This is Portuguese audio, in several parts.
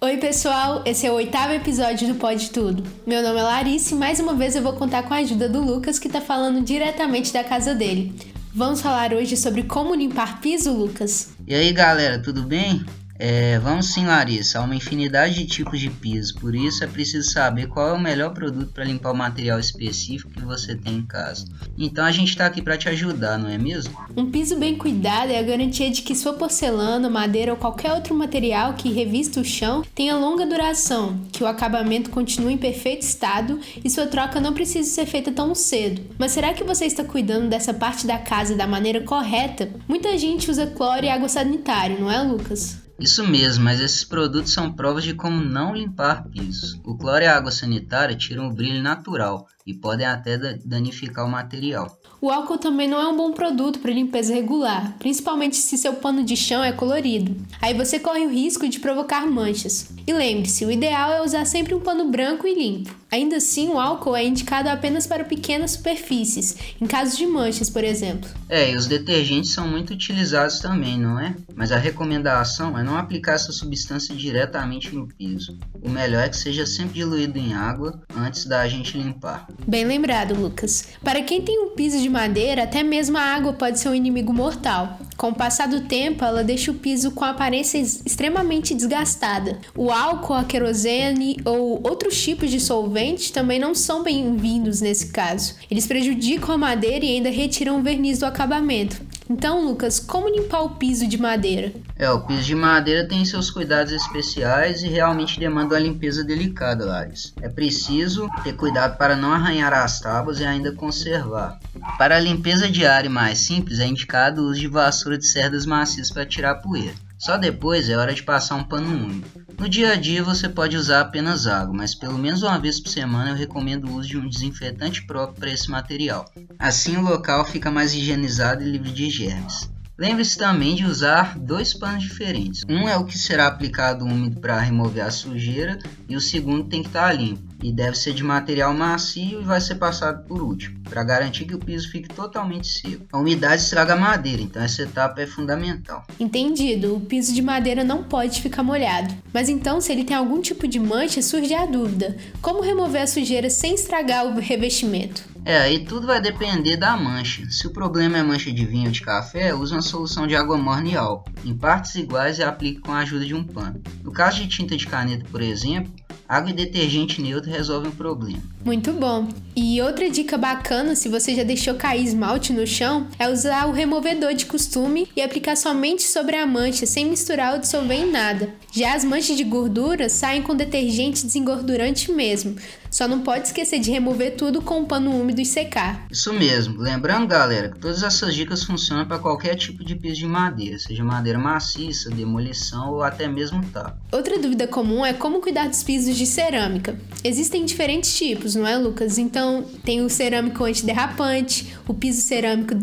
Oi, pessoal! Esse é o oitavo episódio do Pode Tudo. Meu nome é Larissa e mais uma vez eu vou contar com a ajuda do Lucas, que tá falando diretamente da casa dele. Vamos falar hoje sobre como limpar piso, Lucas. E aí, galera, tudo bem? É, vamos sim, Larissa. Há uma infinidade de tipos de piso, por isso é preciso saber qual é o melhor produto para limpar o material específico que você tem em casa. Então a gente está aqui para te ajudar, não é mesmo? Um piso bem cuidado é a garantia de que sua porcelana, madeira ou qualquer outro material que revista o chão tenha longa duração, que o acabamento continue em perfeito estado e sua troca não precise ser feita tão cedo. Mas será que você está cuidando dessa parte da casa da maneira correta? Muita gente usa cloro e água sanitária, não é, Lucas? Isso mesmo, mas esses produtos são provas de como não limpar pisos. O cloro e a água sanitária tiram o brilho natural e podem até danificar o material. O álcool também não é um bom produto para limpeza regular, principalmente se seu pano de chão é colorido. Aí você corre o risco de provocar manchas. E lembre-se, o ideal é usar sempre um pano branco e limpo. Ainda assim, o álcool é indicado apenas para pequenas superfícies, em casos de manchas, por exemplo. É, e os detergentes são muito utilizados também, não é? Mas a recomendação é não aplicar essa substância diretamente no piso. O melhor é que seja sempre diluído em água antes da gente limpar. Bem lembrado, Lucas. Para quem tem um piso de de madeira, até mesmo a água pode ser um inimigo mortal. Com o passar do tempo, ela deixa o piso com aparência extremamente desgastada. O álcool, a querosene ou outros tipos de solventes também não são bem-vindos nesse caso. Eles prejudicam a madeira e ainda retiram o verniz do acabamento. Então, Lucas, como limpar o piso de madeira? É, o piso de madeira tem seus cuidados especiais e realmente demanda uma limpeza delicada, Lares. É preciso ter cuidado para não arranhar as tábuas e ainda conservar. Para a limpeza diária mais simples, é indicado o uso de vassoura de cerdas macias para tirar a poeira. Só depois é hora de passar um pano úmido. No dia a dia você pode usar apenas água, mas pelo menos uma vez por semana eu recomendo o uso de um desinfetante próprio para esse material. Assim o local fica mais higienizado e livre de germes. Lembre-se também de usar dois panos diferentes. Um é o que será aplicado úmido para remover a sujeira e o segundo tem que estar limpo e deve ser de material macio e vai ser passado por último, para garantir que o piso fique totalmente seco. A umidade estraga a madeira, então essa etapa é fundamental. Entendido, o piso de madeira não pode ficar molhado. Mas então, se ele tem algum tipo de mancha, surge a dúvida: como remover a sujeira sem estragar o revestimento? É, aí tudo vai depender da mancha. Se o problema é mancha de vinho ou de café, use uma solução de água morna e álcool, em partes iguais e aplique com a ajuda de um pano. No caso de tinta de caneta, por exemplo, Água e detergente neutro resolvem o problema. Muito bom. E outra dica bacana, se você já deixou cair esmalte no chão, é usar o removedor de costume e aplicar somente sobre a mancha, sem misturar ou dissolver em nada. Já as manchas de gordura saem com detergente desengordurante mesmo. Só não pode esquecer de remover tudo com um pano úmido e secar. Isso mesmo. Lembrando, galera, que todas essas dicas funcionam para qualquer tipo de piso de madeira, seja madeira maciça, demolição ou até mesmo tapa. Outra dúvida comum é como cuidar dos pisos de cerâmica. Existem diferentes tipos, não é, Lucas? Então, tem o cerâmico antiderrapante, o piso cerâmico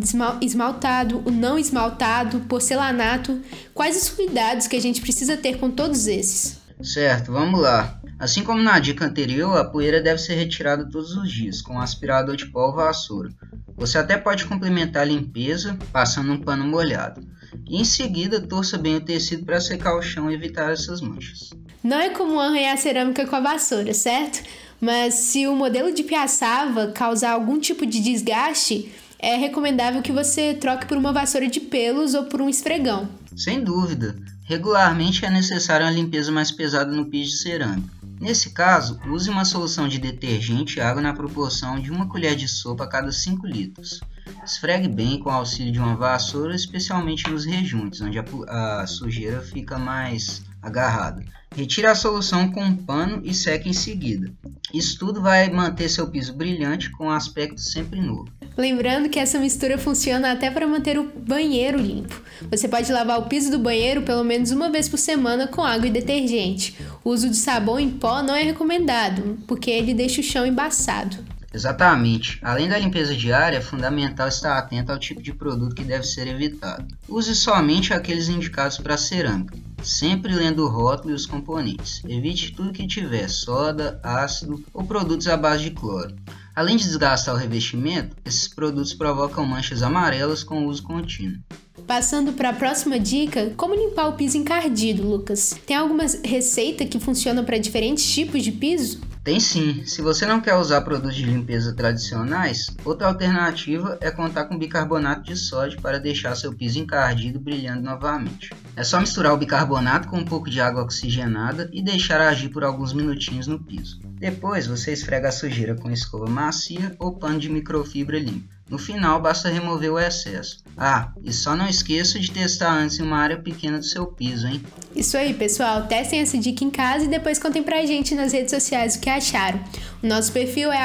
esmaltado, o não esmaltado, porcelanato. Quais os cuidados que a gente precisa ter com todos esses? Certo, vamos lá. Assim como na dica anterior, a poeira deve ser retirada todos os dias com um aspirador de pó ou vassoura. Você até pode complementar a limpeza passando um pano molhado. E em seguida, torça bem o tecido para secar o chão e evitar essas manchas. Não é comum arranhar cerâmica com a vassoura, certo? Mas se o modelo de piaçava causar algum tipo de desgaste, é recomendável que você troque por uma vassoura de pelos ou por um esfregão. Sem dúvida. Regularmente é necessária uma limpeza mais pesada no piso de cerâmica. Nesse caso, use uma solução de detergente e água na proporção de uma colher de sopa a cada 5 litros. Esfregue bem com o auxílio de uma vassoura, especialmente nos rejuntos, onde a, a sujeira fica mais agarrada. Retire a solução com um pano e seque em seguida. Isso tudo vai manter seu piso brilhante com um aspecto sempre novo. Lembrando que essa mistura funciona até para manter o banheiro limpo. Você pode lavar o piso do banheiro pelo menos uma vez por semana com água e detergente. O uso de sabão em pó não é recomendado, porque ele deixa o chão embaçado. Exatamente. Além da limpeza diária, é fundamental estar atento ao tipo de produto que deve ser evitado. Use somente aqueles indicados para cerâmica, sempre lendo o rótulo e os componentes. Evite tudo que tiver soda, ácido ou produtos à base de cloro. Além de desgastar o revestimento, esses produtos provocam manchas amarelas com uso contínuo. Passando para a próxima dica, como limpar o piso encardido, Lucas? Tem alguma receita que funciona para diferentes tipos de piso? Tem sim. Se você não quer usar produtos de limpeza tradicionais, outra alternativa é contar com bicarbonato de sódio para deixar seu piso encardido brilhando novamente. É só misturar o bicarbonato com um pouco de água oxigenada e deixar agir por alguns minutinhos no piso. Depois você esfrega a sujeira com escova macia ou pano de microfibra limpo. No final, basta remover o excesso. Ah, e só não esqueça de testar antes em uma área pequena do seu piso, hein? Isso aí, pessoal. Testem essa dica em casa e depois contem pra gente nas redes sociais o que acharam. Nosso perfil é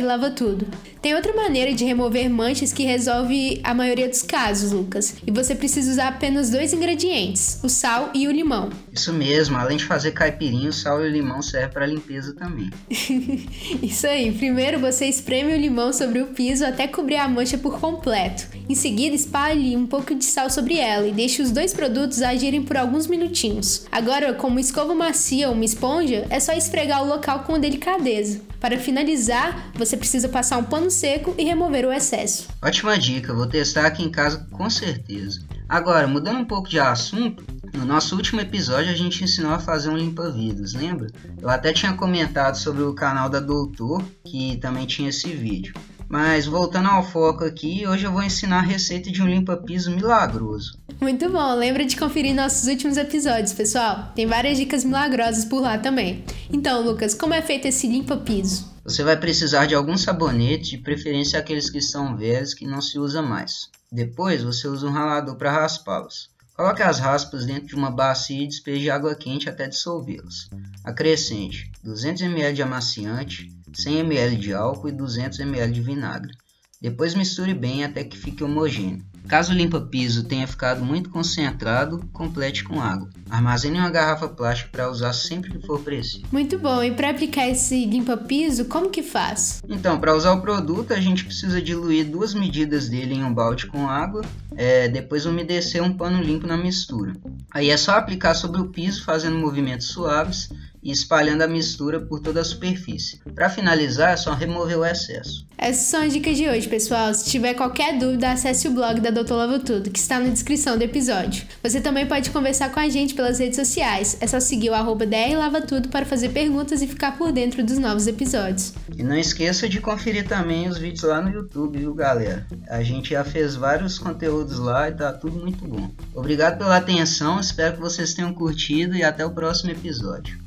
drlavatudo. Tem outra maneira de remover manchas que resolve a maioria dos casos, Lucas. E você precisa usar apenas dois ingredientes: o sal e o limão. Isso mesmo, além de fazer caipirinha, o sal e o limão servem para limpeza também. Isso aí. Primeiro você espreme o limão sobre o piso até cobrir a mancha por completo. Em seguida, espalhe um pouco de sal sobre ela e deixe os dois produtos agirem por alguns minutinhos. Agora, com uma escova macia ou uma esponja, é só esfregar o local com delicadeza. Para finalizar, você precisa passar um pano seco e remover o excesso. Ótima dica, vou testar aqui em casa com certeza. Agora, mudando um pouco de assunto, no nosso último episódio a gente ensinou a fazer um limpa-vidros, lembra? Eu até tinha comentado sobre o canal da Doutor, que também tinha esse vídeo. Mas voltando ao foco aqui, hoje eu vou ensinar a receita de um limpa-piso milagroso. Muito bom, lembra de conferir nossos últimos episódios, pessoal? Tem várias dicas milagrosas por lá também. Então, Lucas, como é feito esse limpa-piso? Você vai precisar de alguns sabonetes, de preferência aqueles que estão velhos que não se usa mais. Depois, você usa um ralador para raspá-los. Coloque as raspas dentro de uma bacia e despeje água quente até dissolvê-las. Acrescente 200 ml de amaciante, 100 ml de álcool e 200 ml de vinagre. Depois misture bem até que fique homogêneo. Caso o limpa-piso tenha ficado muito concentrado, complete com água. Armazene uma garrafa plástica para usar sempre que for preciso. Muito bom. E para aplicar esse limpa-piso, como que faz? Então, para usar o produto, a gente precisa diluir duas medidas dele em um balde com água, é, depois umedecer um pano limpo na mistura. Aí é só aplicar sobre o piso, fazendo movimentos suaves e espalhando a mistura por toda a superfície. Para finalizar, é só remover o excesso. Essas são as dicas de hoje, pessoal. Se tiver qualquer dúvida, acesse o blog da Doutor Lava Tudo, que está na descrição do episódio. Você também pode conversar com a gente pelas redes sociais. É só seguir o arroba DRLavaTudo para fazer perguntas e ficar por dentro dos novos episódios. E não esqueça de conferir também os vídeos lá no YouTube, viu, galera? A gente já fez vários conteúdos lá e tá tudo muito bom. Obrigado pela atenção, espero que vocês tenham curtido e até o próximo episódio.